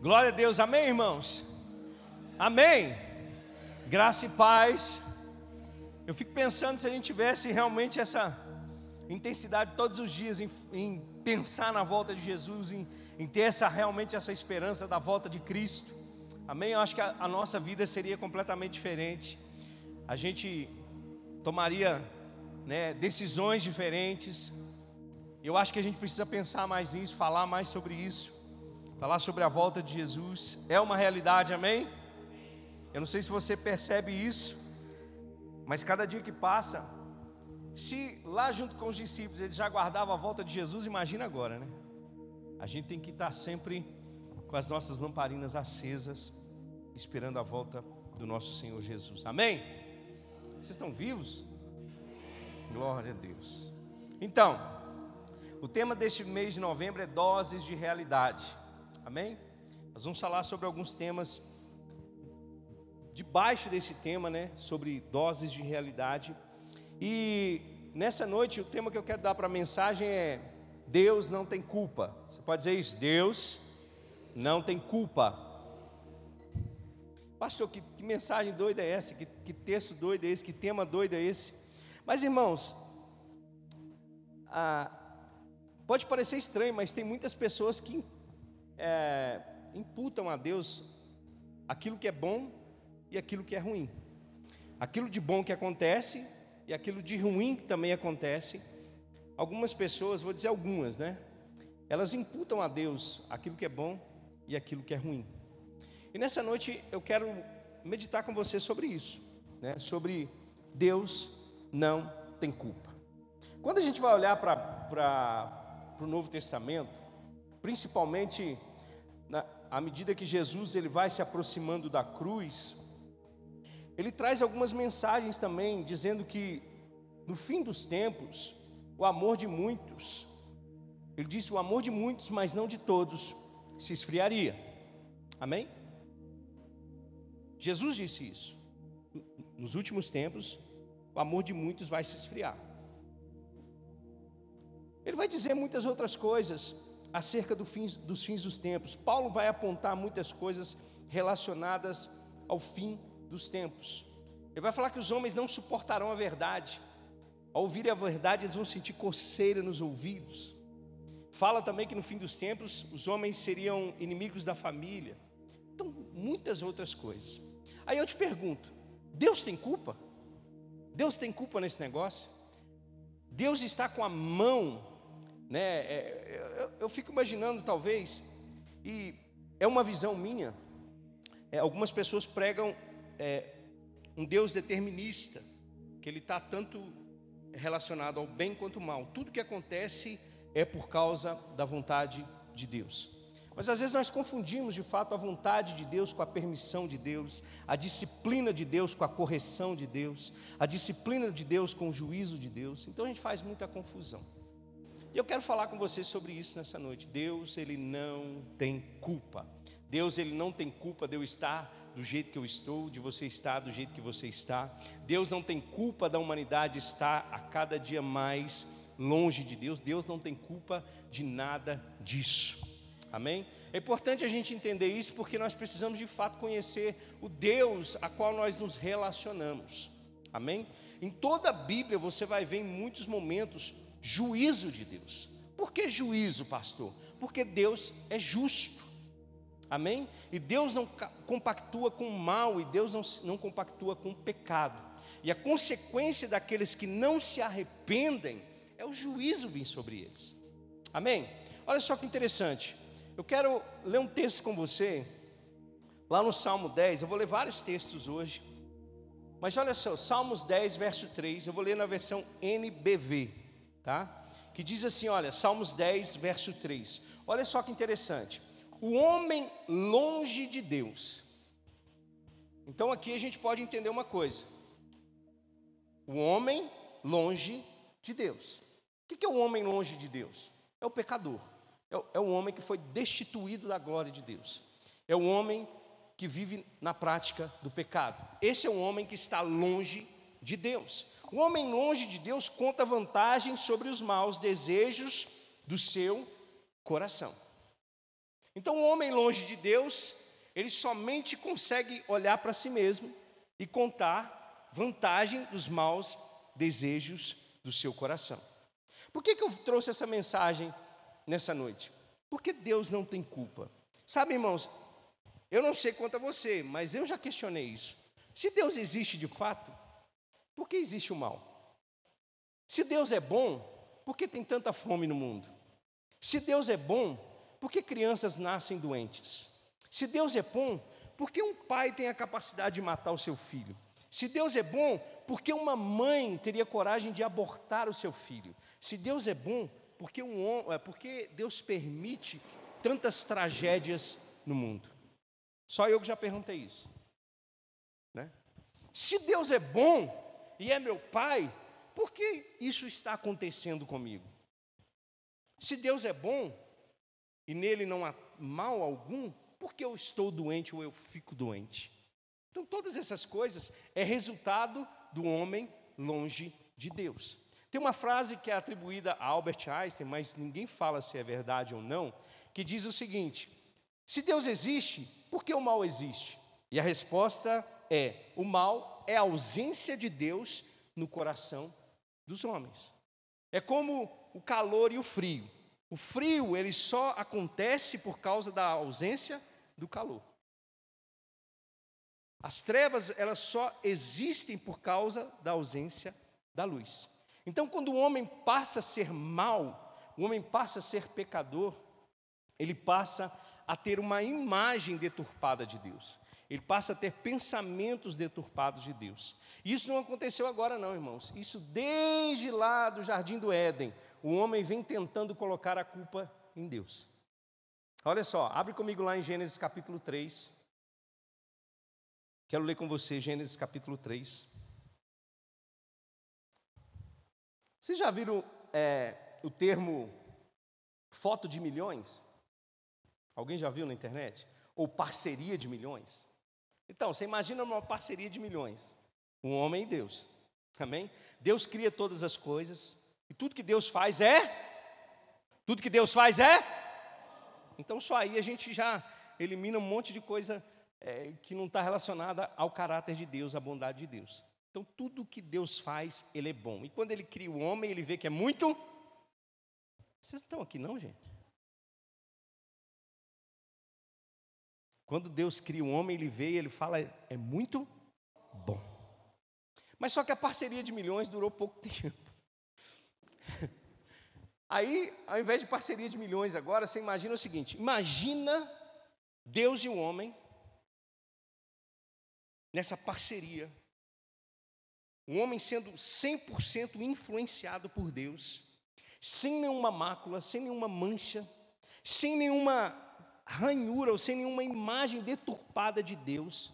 Glória a Deus, amém, irmãos? Amém. Graça e paz. Eu fico pensando se a gente tivesse realmente essa intensidade todos os dias em, em pensar na volta de Jesus, em, em, ter essa realmente essa esperança da volta de Cristo. Amém? Eu acho que a, a nossa vida seria completamente diferente. A gente tomaria né, decisões diferentes. Eu acho que a gente precisa pensar mais nisso, falar mais sobre isso falar sobre a volta de Jesus é uma realidade, amém? Eu não sei se você percebe isso, mas cada dia que passa, se lá junto com os discípulos eles já guardavam a volta de Jesus, imagina agora, né? A gente tem que estar sempre com as nossas lamparinas acesas, esperando a volta do nosso Senhor Jesus, amém? Vocês estão vivos? Glória a Deus. Então, o tema deste mês de novembro é doses de realidade. Amém? Nós vamos falar sobre alguns temas debaixo desse tema, né? Sobre doses de realidade. E nessa noite o tema que eu quero dar para a mensagem é Deus não tem culpa. Você pode dizer isso? Deus não tem culpa. Pastor, que, que mensagem doida é essa? Que, que, texto doido é esse? Que tema doido é esse? Mas irmãos, ah, pode parecer estranho, mas tem muitas pessoas que é, imputam a Deus aquilo que é bom e aquilo que é ruim. Aquilo de bom que acontece e aquilo de ruim que também acontece. Algumas pessoas, vou dizer algumas, né? Elas imputam a Deus aquilo que é bom e aquilo que é ruim. E nessa noite eu quero meditar com você sobre isso, né? Sobre Deus não tem culpa. Quando a gente vai olhar para o Novo Testamento, principalmente na, à medida que Jesus ele vai se aproximando da cruz, ele traz algumas mensagens também, dizendo que no fim dos tempos, o amor de muitos, ele disse: o amor de muitos, mas não de todos, se esfriaria. Amém? Jesus disse isso. Nos últimos tempos, o amor de muitos vai se esfriar. Ele vai dizer muitas outras coisas, acerca do fins, dos fins dos tempos. Paulo vai apontar muitas coisas relacionadas ao fim dos tempos. Ele vai falar que os homens não suportarão a verdade. Ao ouvirem a verdade, eles vão sentir coceira nos ouvidos. Fala também que no fim dos tempos os homens seriam inimigos da família. Então, muitas outras coisas. Aí eu te pergunto: Deus tem culpa? Deus tem culpa nesse negócio? Deus está com a mão né? É, eu, eu, fico imaginando, talvez, e é uma visão minha. É, algumas pessoas pregam é, um Deus determinista, que ele está tanto relacionado ao bem quanto ao mal. Tudo que acontece é por causa da vontade de Deus. Mas às vezes nós confundimos de fato a vontade de Deus com a permissão de Deus, a disciplina de Deus com a correção de Deus, a disciplina de Deus com o juízo de Deus. Então a gente faz muita confusão. E eu quero falar com você sobre isso nessa noite. Deus, ele não tem culpa. Deus, ele não tem culpa de eu estar do jeito que eu estou, de você estar do jeito que você está. Deus não tem culpa da humanidade estar a cada dia mais longe de Deus. Deus não tem culpa de nada disso. Amém? É importante a gente entender isso porque nós precisamos de fato conhecer o Deus a qual nós nos relacionamos. Amém? Em toda a Bíblia você vai ver em muitos momentos juízo de Deus. Por que juízo, pastor? Porque Deus é justo. Amém? E Deus não compactua com o mal, e Deus não, não compactua com o pecado. E a consequência daqueles que não se arrependem é o juízo vir sobre eles. Amém? Olha só que interessante. Eu quero ler um texto com você, lá no Salmo 10. Eu vou ler vários textos hoje. Mas olha só, Salmos 10, verso 3. Eu vou ler na versão NBV tá? Que diz assim, olha, Salmos 10, verso 3. Olha só que interessante. O homem longe de Deus. Então aqui a gente pode entender uma coisa. O homem longe de Deus. O que é o homem longe de Deus? É o pecador. É é o homem que foi destituído da glória de Deus. É o homem que vive na prática do pecado. Esse é o homem que está longe de Deus. O homem longe de Deus conta vantagem sobre os maus desejos do seu coração. Então, o homem longe de Deus, ele somente consegue olhar para si mesmo e contar vantagem dos maus desejos do seu coração. Por que, que eu trouxe essa mensagem nessa noite? Porque Deus não tem culpa. Sabe, irmãos, eu não sei quanto a você, mas eu já questionei isso. Se Deus existe de fato, por que existe o mal? Se Deus é bom, por que tem tanta fome no mundo? Se Deus é bom, por que crianças nascem doentes? Se Deus é bom, por que um pai tem a capacidade de matar o seu filho? Se Deus é bom, por que uma mãe teria coragem de abortar o seu filho? Se Deus é bom, por que, um, é, Deus permite tantas tragédias no mundo? Só eu que já perguntei isso. Né? Se Deus é bom e é meu pai, por que isso está acontecendo comigo? Se Deus é bom e nele não há mal algum, por que eu estou doente ou eu fico doente? Então, todas essas coisas é resultado do homem longe de Deus. Tem uma frase que é atribuída a Albert Einstein, mas ninguém fala se é verdade ou não, que diz o seguinte: se Deus existe, por que o mal existe? E a resposta é: o mal é a ausência de Deus no coração dos homens. É como o calor e o frio. O frio, ele só acontece por causa da ausência do calor. As trevas, elas só existem por causa da ausência da luz. Então, quando o homem passa a ser mal, o homem passa a ser pecador, ele passa a ter uma imagem deturpada de Deus. Ele passa a ter pensamentos deturpados de Deus. Isso não aconteceu agora, não, irmãos. Isso desde lá do jardim do Éden. O homem vem tentando colocar a culpa em Deus. Olha só, abre comigo lá em Gênesis capítulo 3. Quero ler com você Gênesis capítulo 3. Vocês já viram é, o termo foto de milhões? Alguém já viu na internet? Ou parceria de milhões? Então, você imagina uma parceria de milhões, um homem e Deus, amém? Deus cria todas as coisas, e tudo que Deus faz é? Tudo que Deus faz é? Então, só aí a gente já elimina um monte de coisa é, que não está relacionada ao caráter de Deus, à bondade de Deus. Então, tudo que Deus faz, Ele é bom. E quando Ele cria o homem, Ele vê que é muito. Vocês estão aqui, não, gente? Quando Deus cria o homem, ele vê e ele fala, é muito bom. Mas só que a parceria de milhões durou pouco tempo. Aí, ao invés de parceria de milhões agora, você imagina o seguinte: imagina Deus e o homem nessa parceria. O homem sendo 100% influenciado por Deus, sem nenhuma mácula, sem nenhuma mancha, sem nenhuma ranhura ou sem nenhuma imagem deturpada de Deus.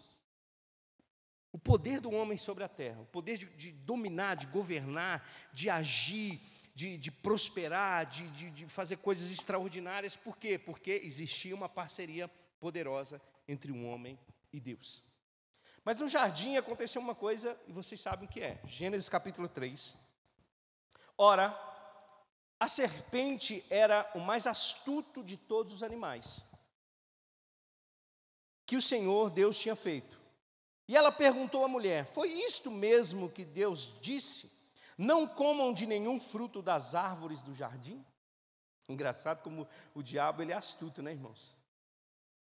O poder do homem sobre a terra, o poder de, de dominar, de governar, de agir, de, de prosperar, de, de fazer coisas extraordinárias. Por quê? Porque existia uma parceria poderosa entre um homem e Deus. Mas no jardim aconteceu uma coisa, e vocês sabem o que é. Gênesis capítulo 3. Ora, a serpente era o mais astuto de todos os animais que o Senhor Deus tinha feito. E ela perguntou à mulher: Foi isto mesmo que Deus disse? Não comam de nenhum fruto das árvores do jardim? Engraçado como o diabo ele é astuto, né, irmãos?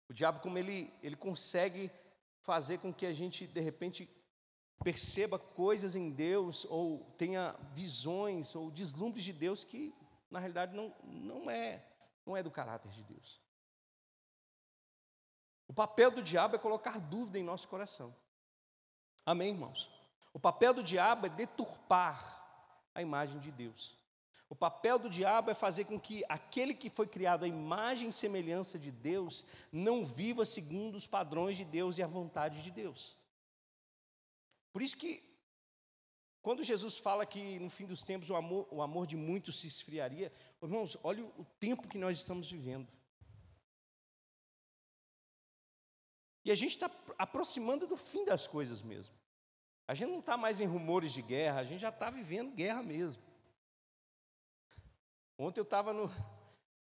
O diabo como ele ele consegue fazer com que a gente de repente perceba coisas em Deus ou tenha visões ou deslumbres de Deus que na realidade não não é não é do caráter de Deus. O papel do diabo é colocar dúvida em nosso coração. Amém, irmãos? O papel do diabo é deturpar a imagem de Deus. O papel do diabo é fazer com que aquele que foi criado à imagem e semelhança de Deus não viva segundo os padrões de Deus e a vontade de Deus. Por isso que, quando Jesus fala que no fim dos tempos o amor, o amor de muitos se esfriaria, irmãos, olha o tempo que nós estamos vivendo. E a gente está aproximando do fim das coisas mesmo. A gente não está mais em rumores de guerra, a gente já está vivendo guerra mesmo. Ontem eu estava no,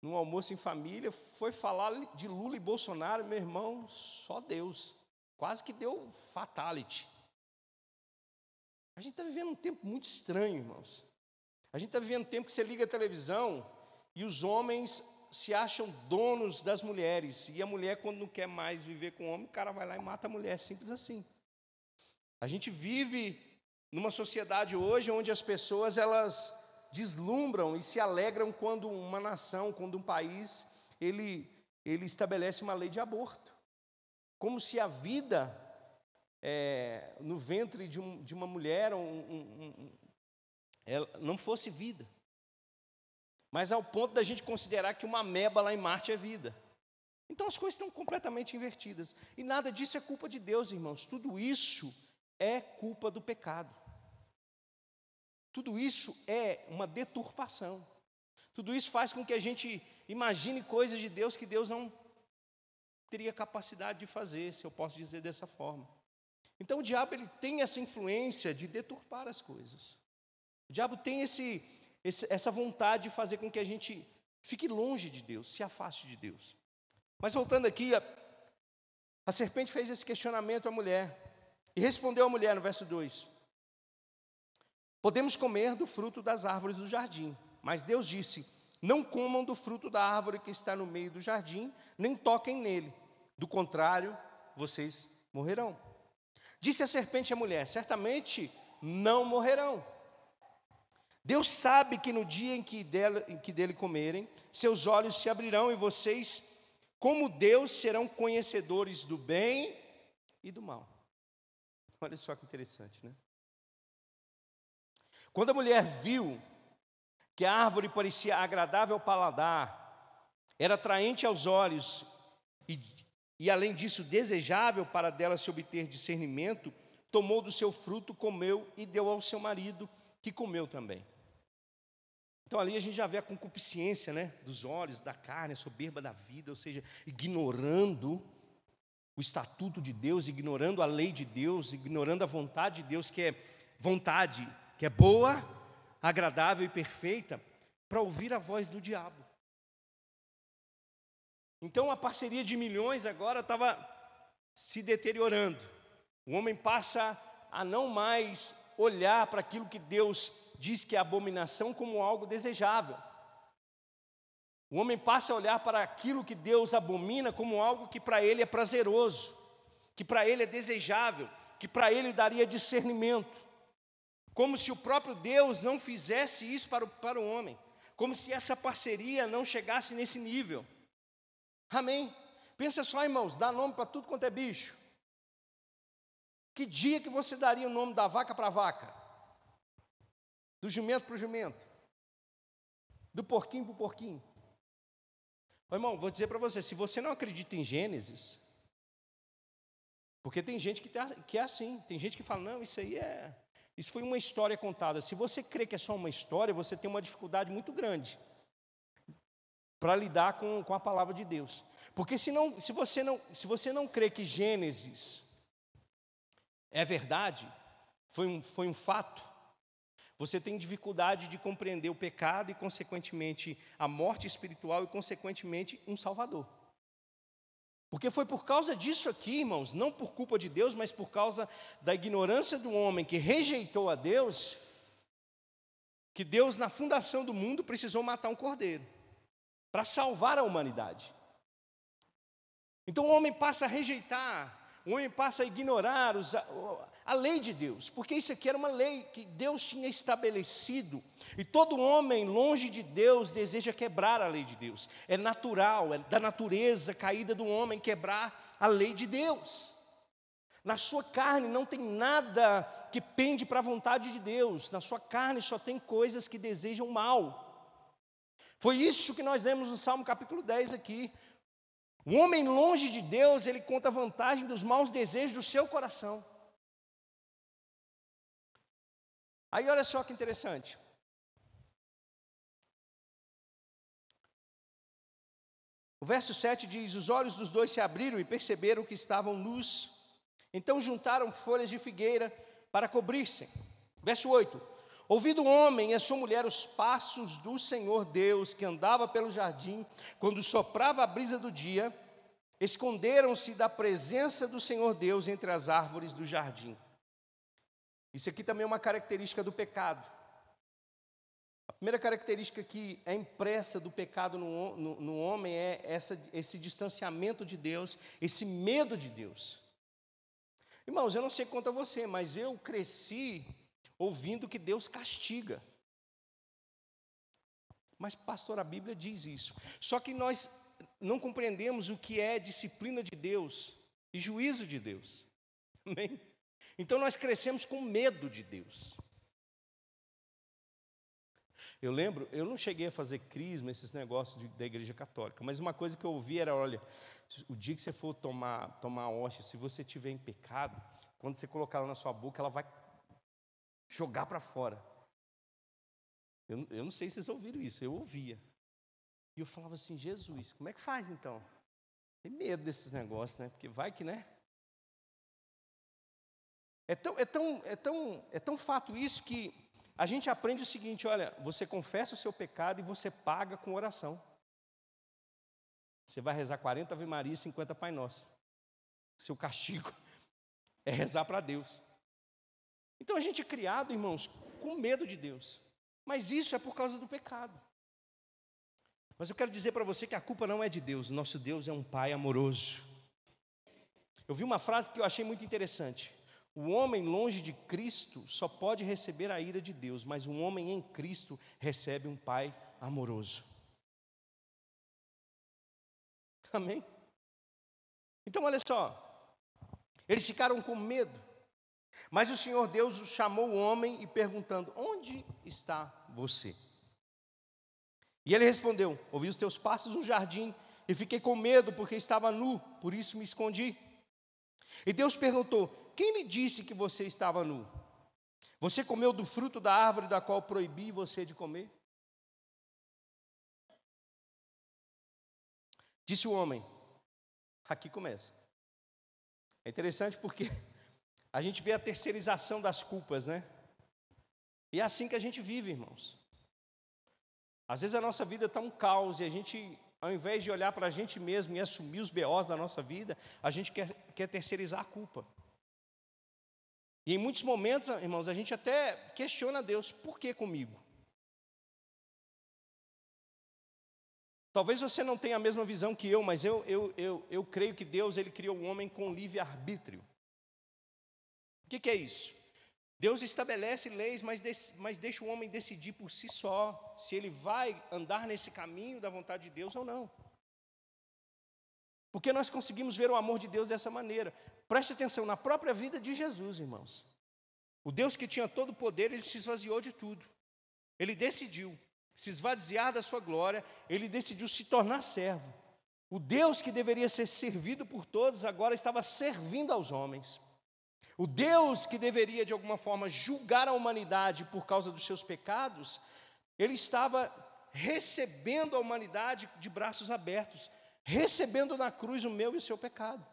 num almoço em família, foi falar de Lula e Bolsonaro, meu irmão, só Deus. Quase que deu fatality. A gente está vivendo um tempo muito estranho, irmãos. A gente está vivendo um tempo que você liga a televisão e os homens se acham donos das mulheres. E a mulher, quando não quer mais viver com o homem, o cara vai lá e mata a mulher, simples assim. A gente vive numa sociedade hoje onde as pessoas elas deslumbram e se alegram quando uma nação, quando um país, ele, ele estabelece uma lei de aborto. Como se a vida é, no ventre de, um, de uma mulher um, um, não fosse vida. Mas ao ponto da gente considerar que uma meba lá em Marte é vida. Então as coisas estão completamente invertidas. E nada disso é culpa de Deus, irmãos. Tudo isso é culpa do pecado. Tudo isso é uma deturpação. Tudo isso faz com que a gente imagine coisas de Deus que Deus não teria capacidade de fazer, se eu posso dizer dessa forma. Então o diabo ele tem essa influência de deturpar as coisas. O diabo tem esse, esse, essa vontade de fazer com que a gente fique longe de Deus, se afaste de Deus. Mas voltando aqui, a, a serpente fez esse questionamento à mulher e respondeu a mulher no verso 2: Podemos comer do fruto das árvores do jardim. Mas Deus disse: Não comam do fruto da árvore que está no meio do jardim, nem toquem nele. Do contrário, vocês morrerão. Disse a serpente à mulher: Certamente não morrerão. Deus sabe que no dia em que, dele, em que dele comerem, seus olhos se abrirão e vocês, como Deus, serão conhecedores do bem e do mal. Olha só que interessante, né? Quando a mulher viu que a árvore parecia agradável ao paladar, era atraente aos olhos e, e além disso desejável para dela se obter discernimento, tomou do seu fruto, comeu e deu ao seu marido, que comeu também. Então ali a gente já vê a concupiscência, né, dos olhos, da carne, a soberba da vida, ou seja, ignorando o estatuto de Deus, ignorando a lei de Deus, ignorando a vontade de Deus, que é vontade que é boa, agradável e perfeita, para ouvir a voz do diabo. Então a parceria de milhões agora estava se deteriorando. O homem passa a não mais olhar para aquilo que Deus diz que é abominação como algo desejável. O homem passa a olhar para aquilo que Deus abomina como algo que para ele é prazeroso, que para ele é desejável, que para ele daria discernimento como se o próprio Deus não fizesse isso para o, para o homem, como se essa parceria não chegasse nesse nível. Amém? Pensa só, irmãos, dá nome para tudo quanto é bicho. Que dia que você daria o nome da vaca para a vaca? Do jumento para o jumento? Do porquinho para o porquinho? Ô, irmão, vou dizer para você: se você não acredita em Gênesis, porque tem gente que, tá, que é assim, tem gente que fala, não, isso aí é, isso foi uma história contada. Se você crê que é só uma história, você tem uma dificuldade muito grande para lidar com, com a palavra de Deus. Porque se, não, se, você não, se você não crê que Gênesis é verdade, foi um, foi um fato, você tem dificuldade de compreender o pecado e, consequentemente, a morte espiritual e, consequentemente, um Salvador. Porque foi por causa disso aqui, irmãos, não por culpa de Deus, mas por causa da ignorância do homem que rejeitou a Deus, que Deus, na fundação do mundo, precisou matar um cordeiro para salvar a humanidade. Então o homem passa a rejeitar, o homem passa a ignorar os, a lei de Deus, porque isso aqui era uma lei que Deus tinha estabelecido, e todo homem longe de Deus deseja quebrar a lei de Deus. É natural, é da natureza caída do homem quebrar a lei de Deus. Na sua carne não tem nada que pende para a vontade de Deus, na sua carne só tem coisas que desejam mal. Foi isso que nós lemos no Salmo capítulo 10 aqui. O homem longe de Deus, ele conta a vantagem dos maus desejos do seu coração. Aí olha só que interessante. O verso 7 diz: Os olhos dos dois se abriram e perceberam que estavam nus. Então juntaram folhas de figueira para cobrir-se. Verso 8: Ouvindo o homem e a sua mulher os passos do Senhor Deus que andava pelo jardim, quando soprava a brisa do dia, esconderam-se da presença do Senhor Deus entre as árvores do jardim. Isso aqui também é uma característica do pecado. A primeira característica que é impressa do pecado no, no, no homem é essa, esse distanciamento de Deus, esse medo de Deus. Irmãos, eu não sei quanto a você, mas eu cresci ouvindo que Deus castiga. Mas, pastor, a Bíblia diz isso. Só que nós não compreendemos o que é disciplina de Deus e juízo de Deus. Amém? Então nós crescemos com medo de Deus. Eu lembro, eu não cheguei a fazer crisma, esses negócios de, da igreja católica, mas uma coisa que eu ouvi era: olha, o dia que você for tomar, tomar a hóstia, se você tiver em pecado, quando você colocar ela na sua boca, ela vai jogar para fora. Eu, eu não sei se vocês ouviram isso, eu ouvia. E eu falava assim, Jesus, como é que faz então? Tem medo desses negócios, né? Porque vai que, né? É tão, é tão, é tão, é tão fato isso que a gente aprende o seguinte: olha, você confessa o seu pecado e você paga com oração. Você vai rezar 40 Ave Maria e 50 Pai Nosso. Seu castigo é rezar para Deus. Então a gente é criado, irmãos, com medo de Deus. Mas isso é por causa do pecado. Mas eu quero dizer para você que a culpa não é de Deus, nosso Deus é um Pai amoroso. Eu vi uma frase que eu achei muito interessante. O homem longe de Cristo só pode receber a ira de Deus, mas um homem em Cristo recebe um Pai amoroso. Amém? Então, olha só, eles ficaram com medo. Mas o Senhor Deus chamou o homem e perguntando: Onde está você? E ele respondeu: Ouvi os teus passos no jardim e fiquei com medo porque estava nu, por isso me escondi. E Deus perguntou: Quem lhe disse que você estava nu? Você comeu do fruto da árvore da qual proibi você de comer? Disse o homem. Aqui começa. É interessante porque a gente vê a terceirização das culpas, né? E é assim que a gente vive, irmãos. Às vezes a nossa vida está um caos e a gente, ao invés de olhar para a gente mesmo e assumir os BOs da nossa vida, a gente quer, quer terceirizar a culpa. E em muitos momentos, irmãos, a gente até questiona Deus: por que comigo? Talvez você não tenha a mesma visão que eu, mas eu, eu, eu, eu creio que Deus ele criou o homem com livre arbítrio. O que, que é isso? Deus estabelece leis, mas, mas deixa o homem decidir por si só se ele vai andar nesse caminho da vontade de Deus ou não. Porque nós conseguimos ver o amor de Deus dessa maneira. Preste atenção, na própria vida de Jesus, irmãos. O Deus que tinha todo o poder, ele se esvaziou de tudo. Ele decidiu se esvaziar da sua glória, ele decidiu se tornar servo. O Deus que deveria ser servido por todos, agora estava servindo aos homens. O Deus que deveria, de alguma forma, julgar a humanidade por causa dos seus pecados, ele estava recebendo a humanidade de braços abertos, recebendo na cruz o meu e o seu pecado.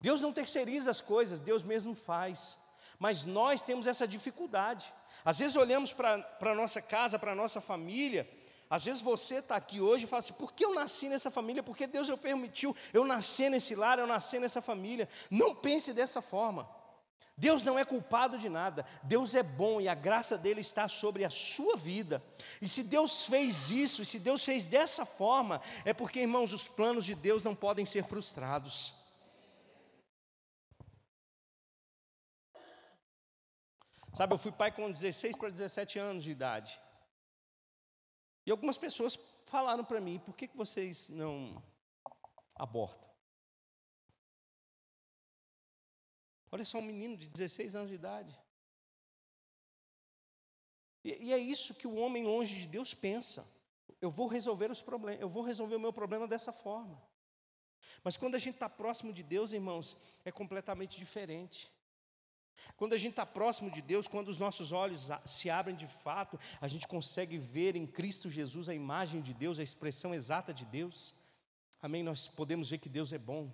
Deus não terceiriza as coisas, Deus mesmo faz mas nós temos essa dificuldade. Às vezes olhamos para a nossa casa, para a nossa família, às vezes você está aqui hoje e fala assim: por que eu nasci nessa família? Porque Deus eu permitiu eu nascer nesse lar, eu nascer nessa família. Não pense dessa forma. Deus não é culpado de nada, Deus é bom e a graça dele está sobre a sua vida. E se Deus fez isso, e se Deus fez dessa forma, é porque, irmãos, os planos de Deus não podem ser frustrados. Sabe, eu fui pai com 16 para 17 anos de idade. E algumas pessoas falaram para mim: por que, que vocês não abortam? Olha só, um menino de 16 anos de idade. E, e é isso que o homem longe de Deus pensa. Eu vou resolver os problemas, eu vou resolver o meu problema dessa forma. Mas quando a gente está próximo de Deus, irmãos, é completamente diferente. Quando a gente está próximo de Deus, quando os nossos olhos se abrem de fato, a gente consegue ver em Cristo Jesus a imagem de Deus, a expressão exata de Deus. Amém? Nós podemos ver que Deus é bom.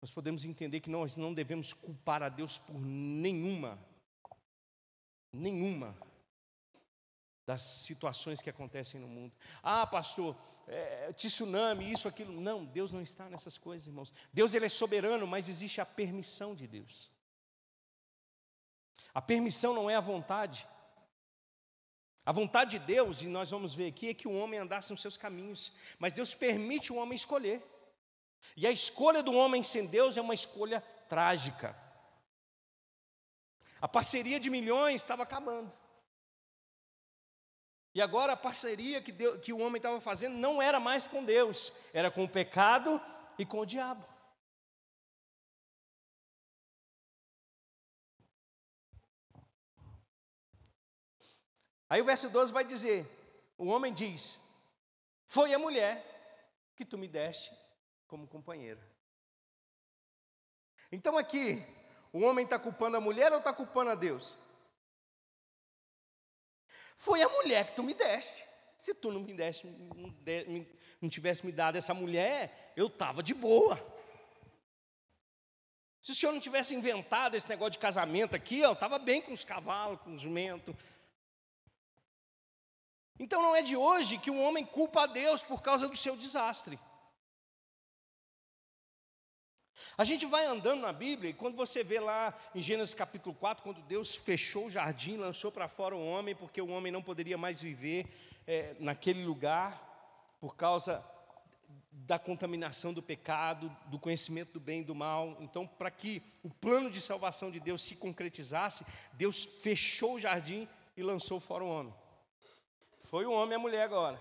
nós podemos entender que nós não devemos culpar a Deus por nenhuma, nenhuma das situações que acontecem no mundo. Ah, pastor, é, tsunami, isso, aquilo. Não, Deus não está nessas coisas, irmãos. Deus ele é soberano, mas existe a permissão de Deus. A permissão não é a vontade. A vontade de Deus, e nós vamos ver aqui, é que o homem andasse nos seus caminhos, mas Deus permite o homem escolher. E a escolha do homem sem Deus é uma escolha trágica. A parceria de milhões estava acabando. E agora a parceria que, Deus, que o homem estava fazendo não era mais com Deus, era com o pecado e com o diabo. Aí o verso 12 vai dizer: o homem diz: Foi a mulher que tu me deste como companheira. Então aqui, o homem está culpando a mulher ou está culpando a Deus? Foi a mulher que tu me deste. Se tu não me deste, não, tivesse me dado essa mulher, eu estava de boa. Se o senhor não tivesse inventado esse negócio de casamento aqui, eu estava bem com os cavalos, com os jumentos. Então não é de hoje que um homem culpa a Deus por causa do seu desastre. A gente vai andando na Bíblia e quando você vê lá em Gênesis capítulo 4, quando Deus fechou o jardim, lançou para fora o homem, porque o homem não poderia mais viver é, naquele lugar, por causa da contaminação do pecado, do conhecimento do bem e do mal. Então, para que o plano de salvação de Deus se concretizasse, Deus fechou o jardim e lançou fora o homem. Foi o homem e a mulher agora.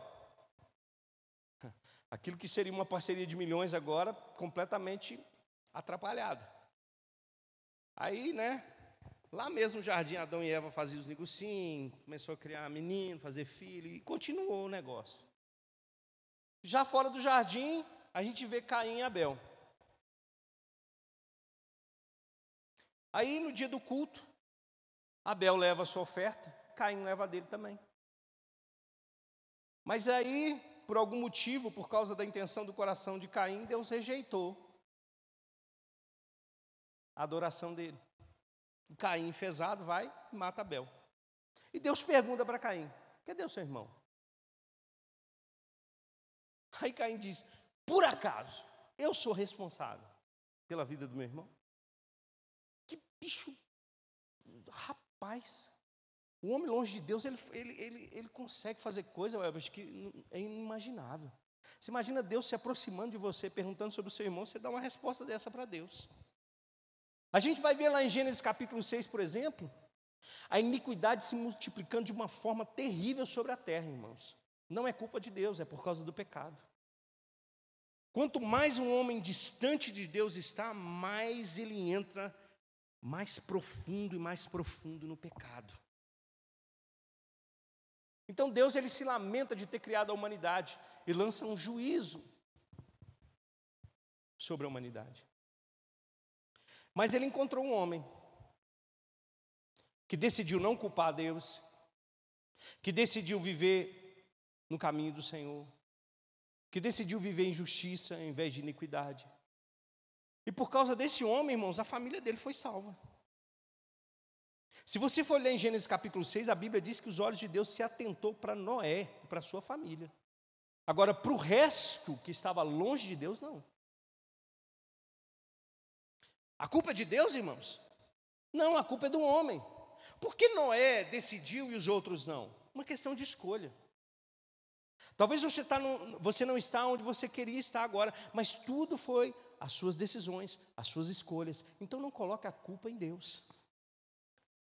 Aquilo que seria uma parceria de milhões agora, completamente atrapalhada. Aí, né, lá mesmo no jardim, Adão e Eva faziam os negocinhos, começou a criar menino, fazer filho, e continuou o negócio. Já fora do jardim, a gente vê Caim e Abel. Aí, no dia do culto, Abel leva a sua oferta, Caim leva a dele também. Mas aí, por algum motivo, por causa da intenção do coração de Caim, Deus rejeitou a adoração dele. Caim, enfesado, vai e mata Abel. E Deus pergunta para Caim: cadê o seu irmão? Aí Caim diz: por acaso eu sou responsável pela vida do meu irmão? Que bicho, rapaz. O homem longe de Deus, ele, ele, ele, ele consegue fazer coisa, que é inimaginável. Você imagina Deus se aproximando de você, perguntando sobre o seu irmão, você dá uma resposta dessa para Deus. A gente vai ver lá em Gênesis capítulo 6, por exemplo, a iniquidade se multiplicando de uma forma terrível sobre a terra, irmãos. Não é culpa de Deus, é por causa do pecado. Quanto mais um homem distante de Deus está, mais ele entra mais profundo e mais profundo no pecado. Então Deus ele se lamenta de ter criado a humanidade e lança um juízo sobre a humanidade. Mas ele encontrou um homem que decidiu não culpar Deus, que decidiu viver no caminho do Senhor, que decidiu viver em justiça em vez de iniquidade. E por causa desse homem, irmãos, a família dele foi salva. Se você for ler em Gênesis capítulo 6, a Bíblia diz que os olhos de Deus se atentou para Noé e para sua família. Agora, para o resto que estava longe de Deus, não. A culpa é de Deus, irmãos? Não, a culpa é do homem. Por que Noé decidiu e os outros não? Uma questão de escolha. Talvez você, tá no, você não está onde você queria estar agora, mas tudo foi as suas decisões, as suas escolhas. Então não coloque a culpa em Deus.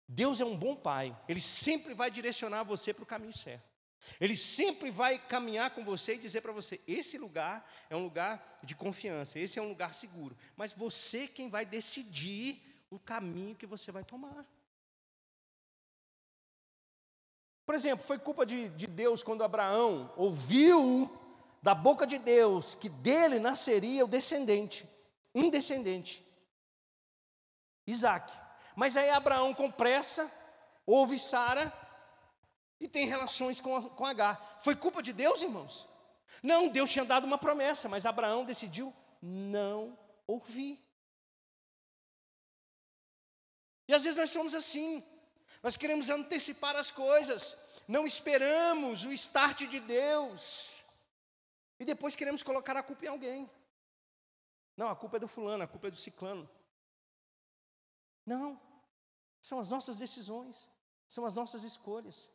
Deus é um bom pai, ele sempre vai direcionar você para o caminho certo. Ele sempre vai caminhar com você e dizer para você: esse lugar é um lugar de confiança, esse é um lugar seguro. Mas você quem vai decidir o caminho que você vai tomar. Por exemplo, foi culpa de, de Deus quando Abraão ouviu da boca de Deus que dele nasceria o descendente, um descendente, Isaac. Mas aí Abraão, com pressa, ouve Sara e tem relações com, com Agar. Foi culpa de Deus, irmãos? Não, Deus tinha dado uma promessa, mas Abraão decidiu não ouvir. E às vezes nós somos assim, nós queremos antecipar as coisas, não esperamos o start de Deus, e depois queremos colocar a culpa em alguém. Não, a culpa é do fulano, a culpa é do ciclano. Não. São as nossas decisões, são as nossas escolhas.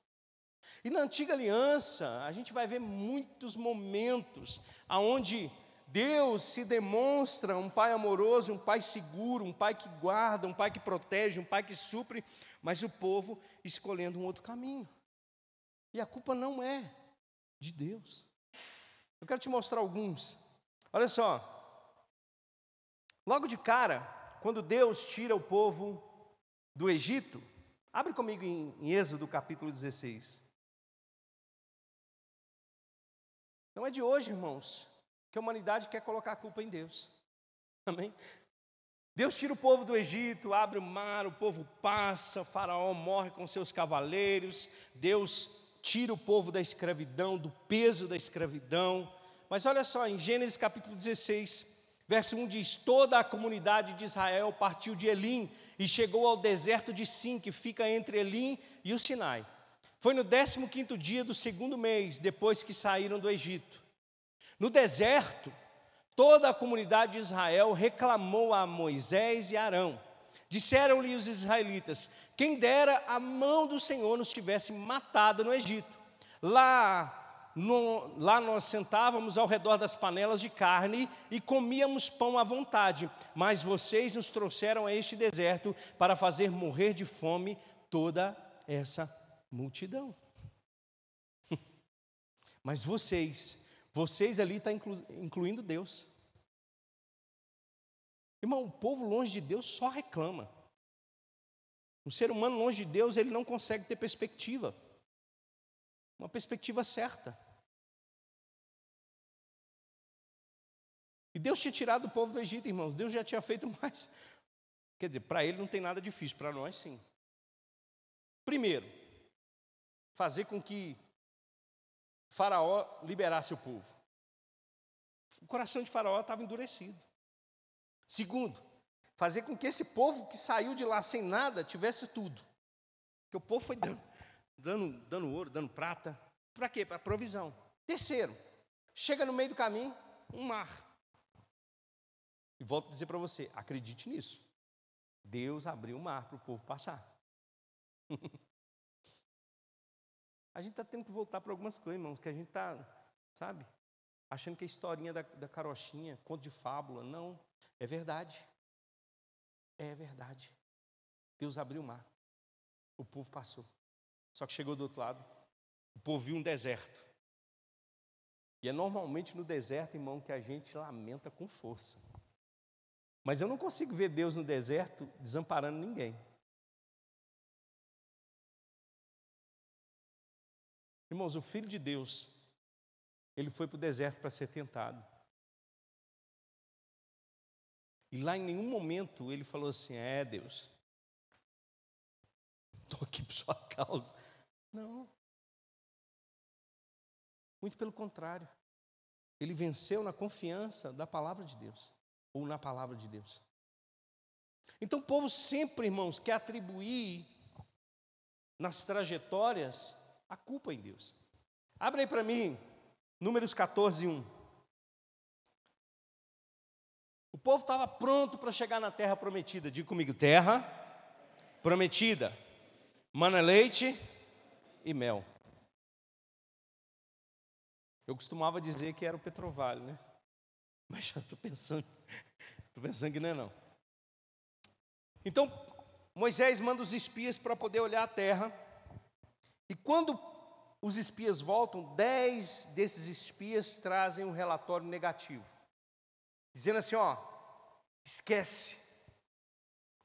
E na antiga aliança, a gente vai ver muitos momentos aonde Deus se demonstra um pai amoroso, um pai seguro, um pai que guarda, um pai que protege, um pai que supre, mas o povo escolhendo um outro caminho. E a culpa não é de Deus. Eu quero te mostrar alguns. Olha só. Logo de cara, quando Deus tira o povo do Egito, abre comigo em, em Êxodo capítulo 16. Não é de hoje, irmãos, que a humanidade quer colocar a culpa em Deus. Amém? Deus tira o povo do Egito, abre o mar, o povo passa, o faraó morre com seus cavaleiros, Deus tira o povo da escravidão, do peso da escravidão. Mas olha só, em Gênesis capítulo 16, verso 1 diz: Toda a comunidade de Israel partiu de Elim e chegou ao deserto de Sim, que fica entre Elim e o Sinai. Foi no 15 dia do segundo mês, depois que saíram do Egito. No deserto, toda a comunidade de Israel reclamou a Moisés e Arão. Disseram-lhe os israelitas: Quem dera a mão do Senhor nos tivesse matado no Egito. Lá, no, lá nós sentávamos ao redor das panelas de carne e comíamos pão à vontade, mas vocês nos trouxeram a este deserto para fazer morrer de fome toda essa multidão. Mas vocês vocês ali estão tá inclu, incluindo Deus. Irmão, o povo longe de Deus só reclama. O ser humano longe de Deus, ele não consegue ter perspectiva. Uma perspectiva certa. E Deus tinha tirado o povo do Egito, irmãos. Deus já tinha feito mais. Quer dizer, para ele não tem nada difícil, para nós sim. Primeiro, fazer com que Faraó liberasse o povo. O coração de Faraó estava endurecido. Segundo, fazer com que esse povo que saiu de lá sem nada tivesse tudo. Que o povo foi dando, dando, dando ouro, dando prata. Para quê? Para provisão. Terceiro, chega no meio do caminho, um mar. E volto a dizer para você: acredite nisso. Deus abriu o mar para o povo passar. A gente está tendo que voltar para algumas coisas, irmãos, que a gente está, sabe, achando que é historinha da, da carochinha, conto de fábula. Não, é verdade. É verdade. Deus abriu o mar. O povo passou. Só que chegou do outro lado, o povo viu um deserto. E é normalmente no deserto, irmão, que a gente lamenta com força. Mas eu não consigo ver Deus no deserto desamparando ninguém. Irmãos, o Filho de Deus, ele foi para o deserto para ser tentado. E lá em nenhum momento ele falou assim: É, Deus, estou aqui por sua causa. Não. Muito pelo contrário. Ele venceu na confiança da palavra de Deus, ou na palavra de Deus. Então o povo sempre, irmãos, quer atribuir nas trajetórias a culpa em Deus. Abre aí para mim, Números 14, 1. O povo estava pronto para chegar na terra prometida. Diga comigo: terra prometida, mana, leite e mel. Eu costumava dizer que era o Petrovale, né? Mas já estou pensando, estou pensando que não é não. Então, Moisés manda os espias para poder olhar a terra. E quando os espias voltam, dez desses espias trazem um relatório negativo, dizendo assim: ó, esquece,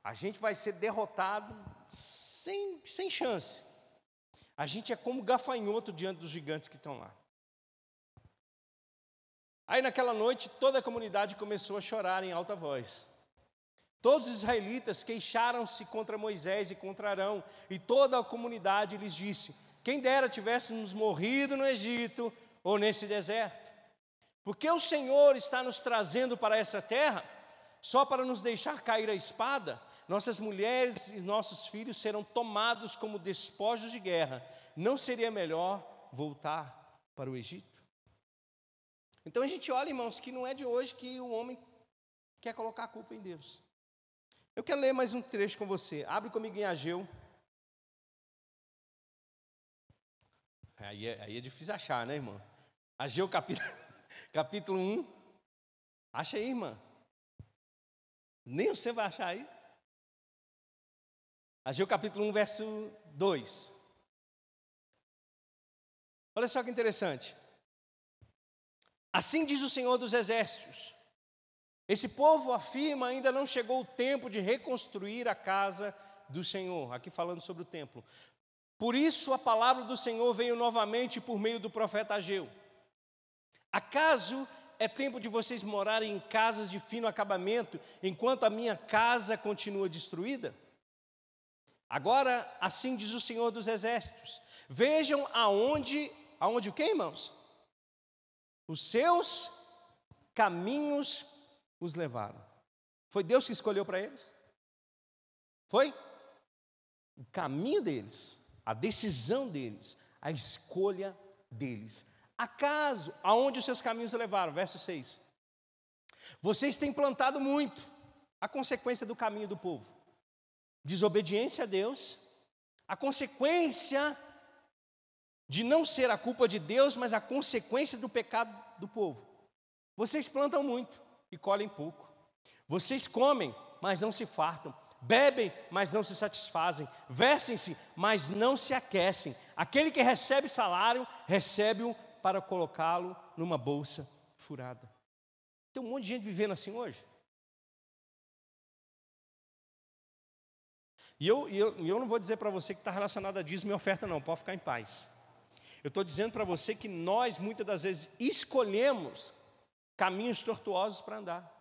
a gente vai ser derrotado sem, sem chance. A gente é como gafanhoto diante dos gigantes que estão lá. Aí naquela noite toda a comunidade começou a chorar em alta voz. Todos os israelitas queixaram-se contra Moisés e contra Arão, e toda a comunidade lhes disse: Quem dera tivéssemos morrido no Egito ou nesse deserto. Porque o Senhor está nos trazendo para essa terra só para nos deixar cair a espada, nossas mulheres e nossos filhos serão tomados como despojos de guerra. Não seria melhor voltar para o Egito? Então a gente olha, irmãos, que não é de hoje que o homem quer colocar a culpa em Deus. Eu quero ler mais um trecho com você. Abre comigo em Ageu. Aí é, aí é difícil achar, né, irmão? Ageu capítulo, capítulo 1. Acha aí, irmã. Nem você vai achar aí. Ageu capítulo 1, verso 2. Olha só que interessante. Assim diz o Senhor dos Exércitos: esse povo afirma ainda não chegou o tempo de reconstruir a casa do Senhor. Aqui falando sobre o templo. Por isso a palavra do Senhor veio novamente por meio do profeta Ageu. Acaso é tempo de vocês morarem em casas de fino acabamento, enquanto a minha casa continua destruída? Agora, assim diz o Senhor dos Exércitos: Vejam aonde, aonde o que, irmãos? Os seus caminhos os levaram. Foi Deus que escolheu para eles? Foi? O caminho deles, a decisão deles, a escolha deles. Acaso, aonde os seus caminhos levaram? Verso 6. Vocês têm plantado muito, a consequência do caminho do povo. Desobediência a Deus, a consequência de não ser a culpa de Deus, mas a consequência do pecado do povo. Vocês plantam muito e colhem pouco. Vocês comem, mas não se fartam. Bebem, mas não se satisfazem. Vestem-se, mas não se aquecem. Aquele que recebe salário, recebe-o para colocá-lo numa bolsa furada. Tem um monte de gente vivendo assim hoje. E eu, eu, eu não vou dizer para você que está relacionado a dízimo e oferta, não, pode ficar em paz. Eu estou dizendo para você que nós, muitas das vezes, escolhemos caminhos tortuosos para andar.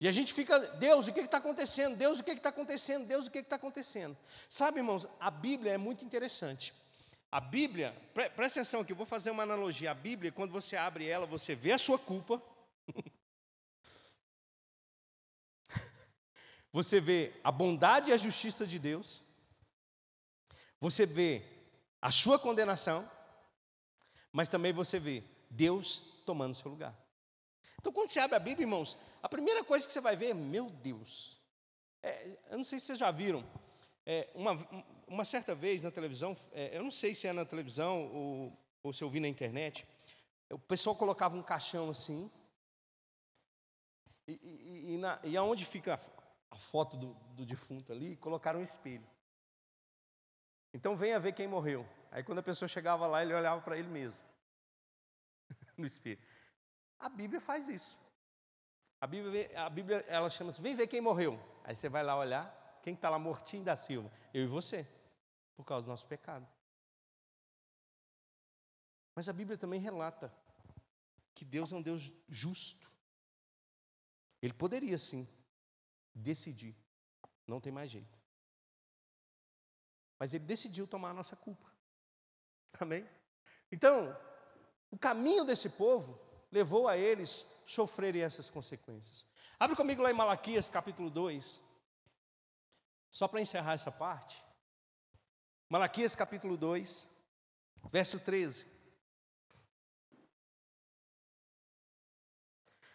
E a gente fica, Deus, o que está acontecendo? Deus, o que está acontecendo? Deus, o que está acontecendo? Sabe, irmãos, a Bíblia é muito interessante. A Bíblia, pre presta atenção aqui, eu vou fazer uma analogia. A Bíblia, quando você abre ela, você vê a sua culpa. Você vê a bondade e a justiça de Deus. Você vê a sua condenação. Mas também você vê Deus tomando seu lugar. Então, quando você abre a Bíblia, irmãos, a primeira coisa que você vai ver é, meu Deus. É, eu não sei se vocês já viram, é, uma, uma certa vez na televisão, é, eu não sei se é na televisão ou, ou se eu vi na internet, o pessoal colocava um caixão assim, e, e, e, na, e aonde fica a, foto do, do defunto ali, colocaram um espelho. Então venha ver quem morreu. Aí quando a pessoa chegava lá, ele olhava para ele mesmo, no espelho. A Bíblia faz isso. A Bíblia, a Bíblia ela chama-se, vem ver quem morreu. Aí você vai lá olhar, quem está lá mortinho da Silva? Eu e você, por causa do nosso pecado. Mas a Bíblia também relata que Deus é um Deus justo. Ele poderia sim decidir, não tem mais jeito. Mas ele decidiu tomar a nossa culpa. Amém? Então, o caminho desse povo levou a eles sofrerem essas consequências. Abre comigo lá em Malaquias capítulo 2. Só para encerrar essa parte. Malaquias capítulo 2, verso 13.